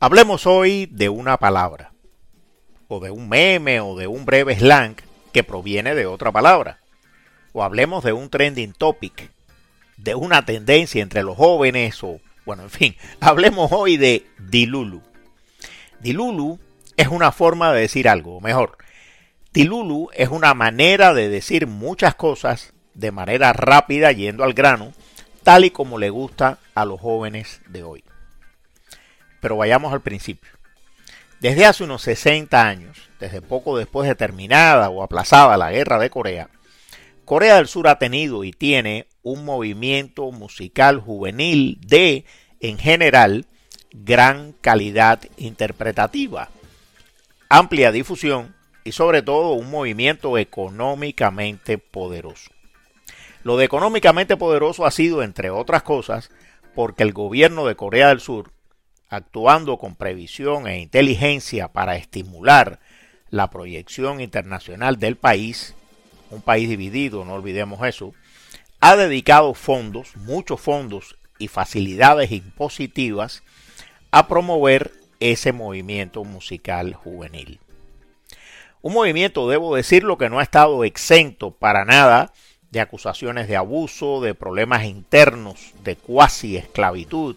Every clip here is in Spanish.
Hablemos hoy de una palabra, o de un meme, o de un breve slang que proviene de otra palabra. O hablemos de un trending topic, de una tendencia entre los jóvenes, o bueno, en fin, hablemos hoy de Dilulu. Dilulu es una forma de decir algo, o mejor, Dilulu es una manera de decir muchas cosas de manera rápida yendo al grano, tal y como le gusta a los jóvenes de hoy. Pero vayamos al principio. Desde hace unos 60 años, desde poco después de terminada o aplazada la guerra de Corea, Corea del Sur ha tenido y tiene un movimiento musical juvenil de, en general, gran calidad interpretativa, amplia difusión y sobre todo un movimiento económicamente poderoso. Lo de económicamente poderoso ha sido, entre otras cosas, porque el gobierno de Corea del Sur actuando con previsión e inteligencia para estimular la proyección internacional del país, un país dividido, no olvidemos eso, ha dedicado fondos, muchos fondos y facilidades impositivas a promover ese movimiento musical juvenil. Un movimiento, debo decirlo, que no ha estado exento para nada de acusaciones de abuso, de problemas internos, de cuasi esclavitud,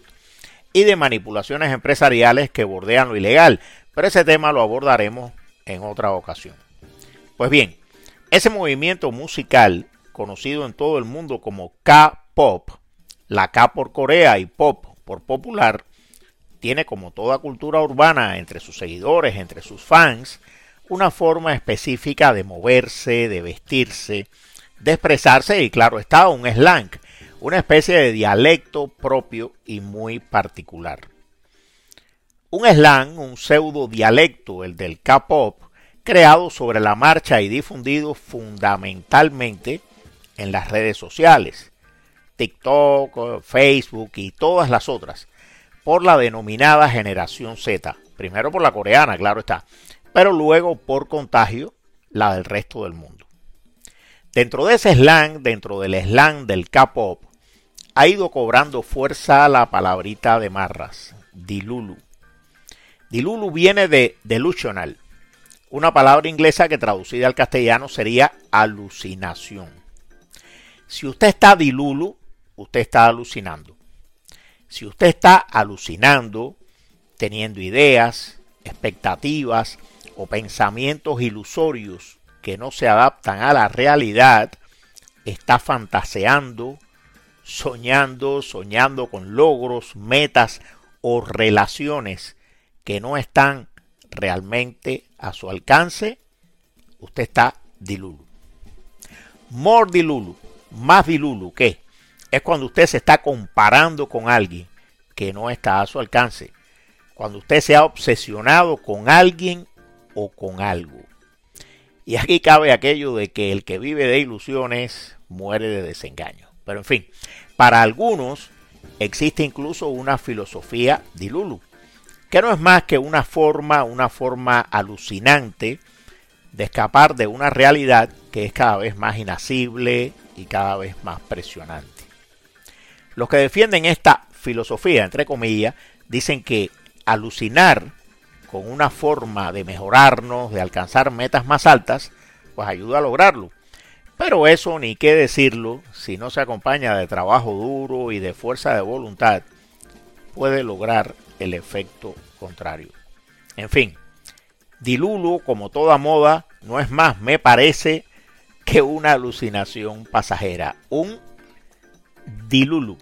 y de manipulaciones empresariales que bordean lo ilegal, pero ese tema lo abordaremos en otra ocasión. Pues bien, ese movimiento musical, conocido en todo el mundo como K-Pop, la K por Corea y Pop por popular, tiene como toda cultura urbana entre sus seguidores, entre sus fans, una forma específica de moverse, de vestirse, de expresarse y claro está, un slang, una especie de dialecto propio y muy particular. Un slang, un pseudo dialecto, el del K-pop, creado sobre la marcha y difundido fundamentalmente en las redes sociales, TikTok, Facebook y todas las otras, por la denominada generación Z, primero por la coreana, claro está, pero luego por contagio la del resto del mundo. Dentro de ese slang, dentro del slang del K-pop, ha ido cobrando fuerza la palabrita de marras, dilulu. Dilulu viene de delusional, una palabra inglesa que traducida al castellano sería alucinación. Si usted está dilulu, usted está alucinando. Si usted está alucinando, teniendo ideas, expectativas o pensamientos ilusorios que no se adaptan a la realidad, está fantaseando, soñando, soñando con logros, metas o relaciones que no están realmente a su alcance, usted está dilulu. More dilulu, más dilulu, ¿qué? Es cuando usted se está comparando con alguien que no está a su alcance. Cuando usted se ha obsesionado con alguien o con algo. Y aquí cabe aquello de que el que vive de ilusiones muere de desengaño. Pero en fin, para algunos existe incluso una filosofía dilulu, que no es más que una forma, una forma alucinante de escapar de una realidad que es cada vez más inacible y cada vez más presionante. Los que defienden esta filosofía, entre comillas, dicen que alucinar con una forma de mejorarnos, de alcanzar metas más altas, pues ayuda a lograrlo. Pero eso ni qué decirlo, si no se acompaña de trabajo duro y de fuerza de voluntad, puede lograr el efecto contrario. En fin, Dilulu, como toda moda, no es más, me parece, que una alucinación pasajera, un Dilulu.